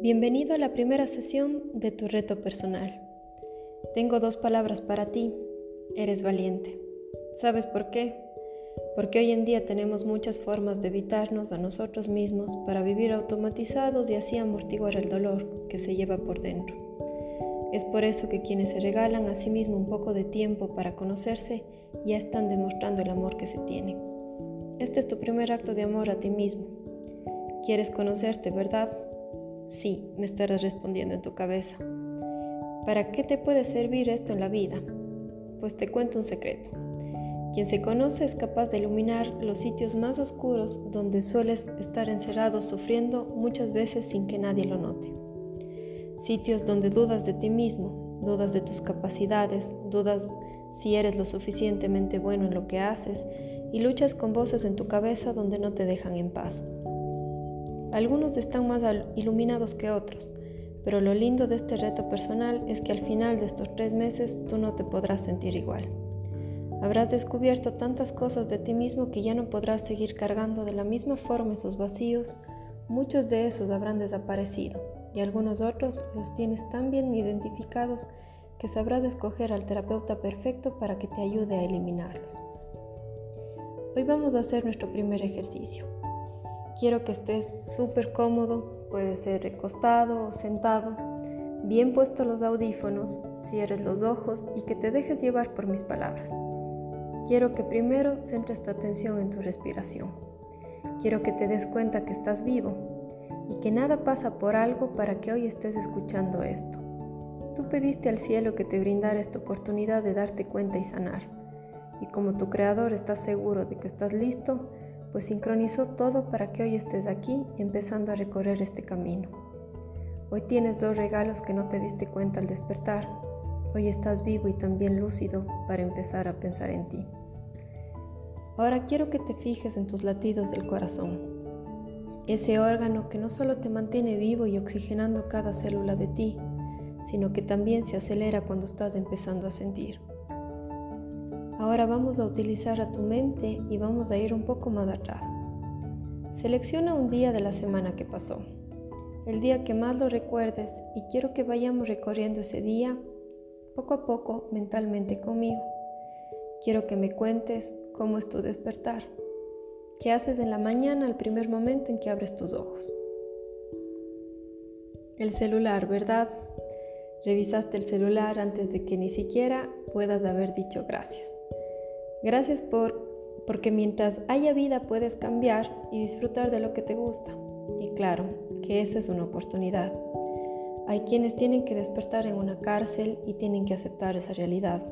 Bienvenido a la primera sesión de tu reto personal. Tengo dos palabras para ti. Eres valiente. ¿Sabes por qué? Porque hoy en día tenemos muchas formas de evitarnos a nosotros mismos para vivir automatizados y así amortiguar el dolor que se lleva por dentro. Es por eso que quienes se regalan a sí mismos un poco de tiempo para conocerse ya están demostrando el amor que se tiene. Este es tu primer acto de amor a ti mismo. ¿Quieres conocerte, verdad? Sí, me estarás respondiendo en tu cabeza. ¿Para qué te puede servir esto en la vida? Pues te cuento un secreto. Quien se conoce es capaz de iluminar los sitios más oscuros donde sueles estar encerrado sufriendo muchas veces sin que nadie lo note. Sitios donde dudas de ti mismo, dudas de tus capacidades, dudas si eres lo suficientemente bueno en lo que haces y luchas con voces en tu cabeza donde no te dejan en paz. Algunos están más iluminados que otros, pero lo lindo de este reto personal es que al final de estos tres meses tú no te podrás sentir igual. Habrás descubierto tantas cosas de ti mismo que ya no podrás seguir cargando de la misma forma esos vacíos, muchos de esos habrán desaparecido y algunos otros los tienes tan bien identificados que sabrás escoger al terapeuta perfecto para que te ayude a eliminarlos. Hoy vamos a hacer nuestro primer ejercicio. Quiero que estés súper cómodo, puede ser recostado o sentado, bien puesto los audífonos, cierres los ojos y que te dejes llevar por mis palabras. Quiero que primero centres tu atención en tu respiración. Quiero que te des cuenta que estás vivo y que nada pasa por algo para que hoy estés escuchando esto. Tú pediste al cielo que te brindara esta oportunidad de darte cuenta y sanar y como tu creador estás seguro de que estás listo, pues sincronizó todo para que hoy estés aquí empezando a recorrer este camino. Hoy tienes dos regalos que no te diste cuenta al despertar. Hoy estás vivo y también lúcido para empezar a pensar en ti. Ahora quiero que te fijes en tus latidos del corazón, ese órgano que no solo te mantiene vivo y oxigenando cada célula de ti, sino que también se acelera cuando estás empezando a sentir. Ahora vamos a utilizar a tu mente y vamos a ir un poco más atrás. Selecciona un día de la semana que pasó, el día que más lo recuerdes y quiero que vayamos recorriendo ese día poco a poco mentalmente conmigo. Quiero que me cuentes cómo es tu despertar. ¿Qué haces en la mañana al primer momento en que abres tus ojos? El celular, ¿verdad? Revisaste el celular antes de que ni siquiera puedas haber dicho gracias. Gracias por porque mientras haya vida puedes cambiar y disfrutar de lo que te gusta. Y claro, que esa es una oportunidad. Hay quienes tienen que despertar en una cárcel y tienen que aceptar esa realidad.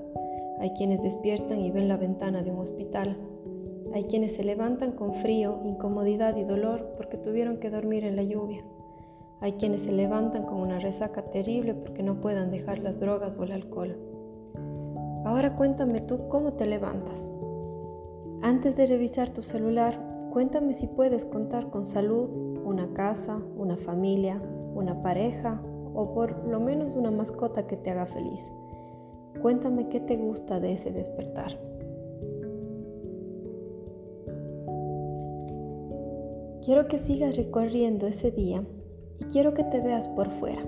Hay quienes despiertan y ven la ventana de un hospital. Hay quienes se levantan con frío, incomodidad y dolor porque tuvieron que dormir en la lluvia. Hay quienes se levantan con una resaca terrible porque no puedan dejar las drogas o el alcohol. Ahora cuéntame tú cómo te levantas. Antes de revisar tu celular, cuéntame si puedes contar con salud, una casa, una familia, una pareja o por lo menos una mascota que te haga feliz. Cuéntame qué te gusta de ese despertar. Quiero que sigas recorriendo ese día y quiero que te veas por fuera,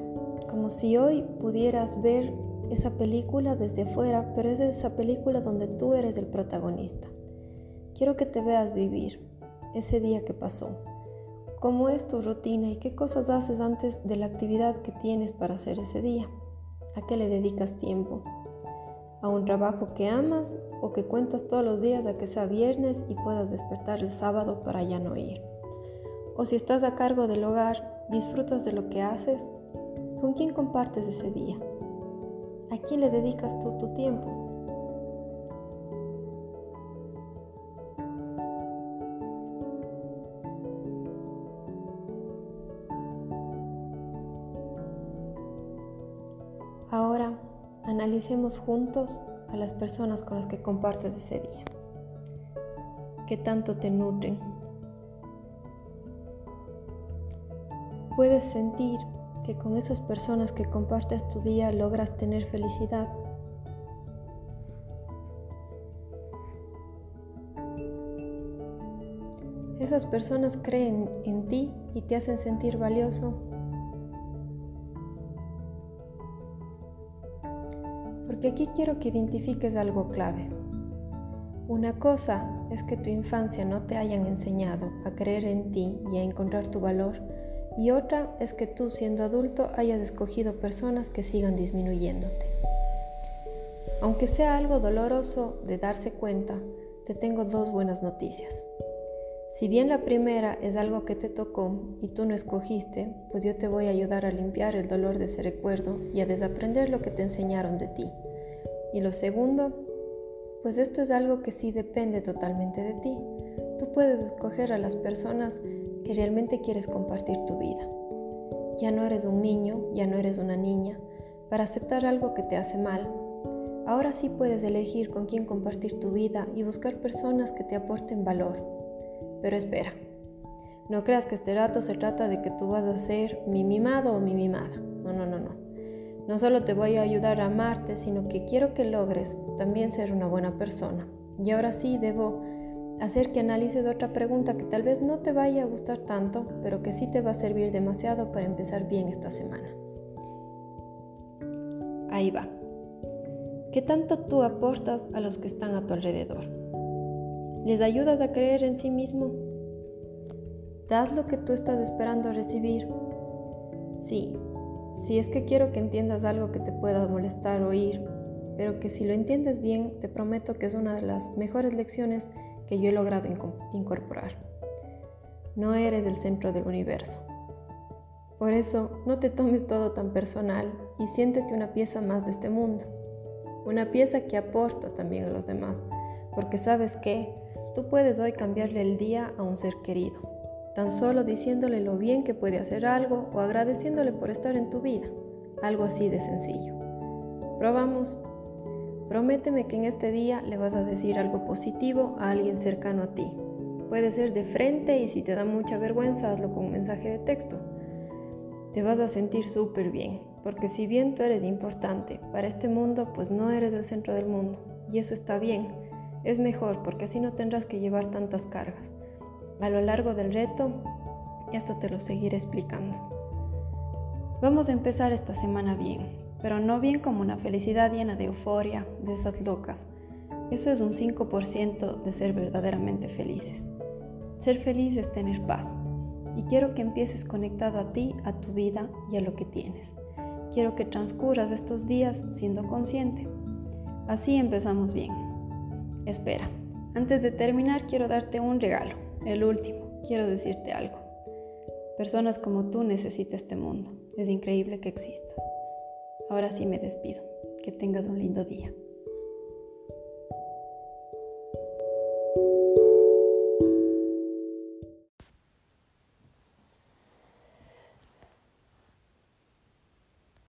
como si hoy pudieras ver esa película desde afuera, pero es esa película donde tú eres el protagonista. Quiero que te veas vivir ese día que pasó. ¿Cómo es tu rutina y qué cosas haces antes de la actividad que tienes para hacer ese día? ¿A qué le dedicas tiempo? ¿A un trabajo que amas o que cuentas todos los días a que sea viernes y puedas despertar el sábado para ya no ir? O si estás a cargo del hogar, ¿disfrutas de lo que haces? ¿Con quién compartes ese día? ¿A quién le dedicas tú tu tiempo? Ahora analicemos juntos a las personas con las que compartes ese día. ¿Qué tanto te nutren? Puedes sentir que con esas personas que compartes tu día logras tener felicidad. Esas personas creen en ti y te hacen sentir valioso. Porque aquí quiero que identifiques algo clave. Una cosa es que tu infancia no te hayan enseñado a creer en ti y a encontrar tu valor y otra es que tú siendo adulto hayas escogido personas que sigan disminuyéndote. Aunque sea algo doloroso de darse cuenta, te tengo dos buenas noticias. Si bien la primera es algo que te tocó y tú no escogiste, pues yo te voy a ayudar a limpiar el dolor de ese recuerdo y a desaprender lo que te enseñaron de ti. Y lo segundo, pues esto es algo que sí depende totalmente de ti. Tú puedes escoger a las personas que realmente quieres compartir tu vida. Ya no eres un niño, ya no eres una niña, para aceptar algo que te hace mal. Ahora sí puedes elegir con quién compartir tu vida y buscar personas que te aporten valor pero espera, no creas que este rato se trata de que tú vas a ser mi mimado o mi mimada. No, no, no, no. No solo te voy a ayudar a amarte, sino que quiero que logres también ser una buena persona. Y ahora sí debo hacer que analices otra pregunta que tal vez no te vaya a gustar tanto, pero que sí te va a servir demasiado para empezar bien esta semana. Ahí va. ¿Qué tanto tú aportas a los que están a tu alrededor? ¿Les ayudas a creer en sí mismo? ¿Das lo que tú estás esperando recibir? Sí, si es que quiero que entiendas algo que te pueda molestar oír, pero que si lo entiendes bien, te prometo que es una de las mejores lecciones que yo he logrado incorporar. No eres el centro del universo. Por eso, no te tomes todo tan personal y siéntete una pieza más de este mundo. Una pieza que aporta también a los demás, porque sabes que Tú puedes hoy cambiarle el día a un ser querido, tan solo diciéndole lo bien que puede hacer algo o agradeciéndole por estar en tu vida, algo así de sencillo. Probamos. Prométeme que en este día le vas a decir algo positivo a alguien cercano a ti. Puede ser de frente y si te da mucha vergüenza, hazlo con un mensaje de texto. Te vas a sentir súper bien, porque si bien tú eres importante para este mundo, pues no eres el centro del mundo. Y eso está bien es mejor porque así no tendrás que llevar tantas cargas. A lo largo del reto, esto te lo seguiré explicando. Vamos a empezar esta semana bien, pero no bien como una felicidad llena de euforia, de esas locas. Eso es un 5% de ser verdaderamente felices. Ser feliz es tener paz. Y quiero que empieces conectado a ti, a tu vida y a lo que tienes. Quiero que transcurras estos días siendo consciente. Así empezamos bien. Espera, antes de terminar quiero darte un regalo, el último. Quiero decirte algo. Personas como tú necesitan este mundo. Es increíble que existas. Ahora sí me despido. Que tengas un lindo día.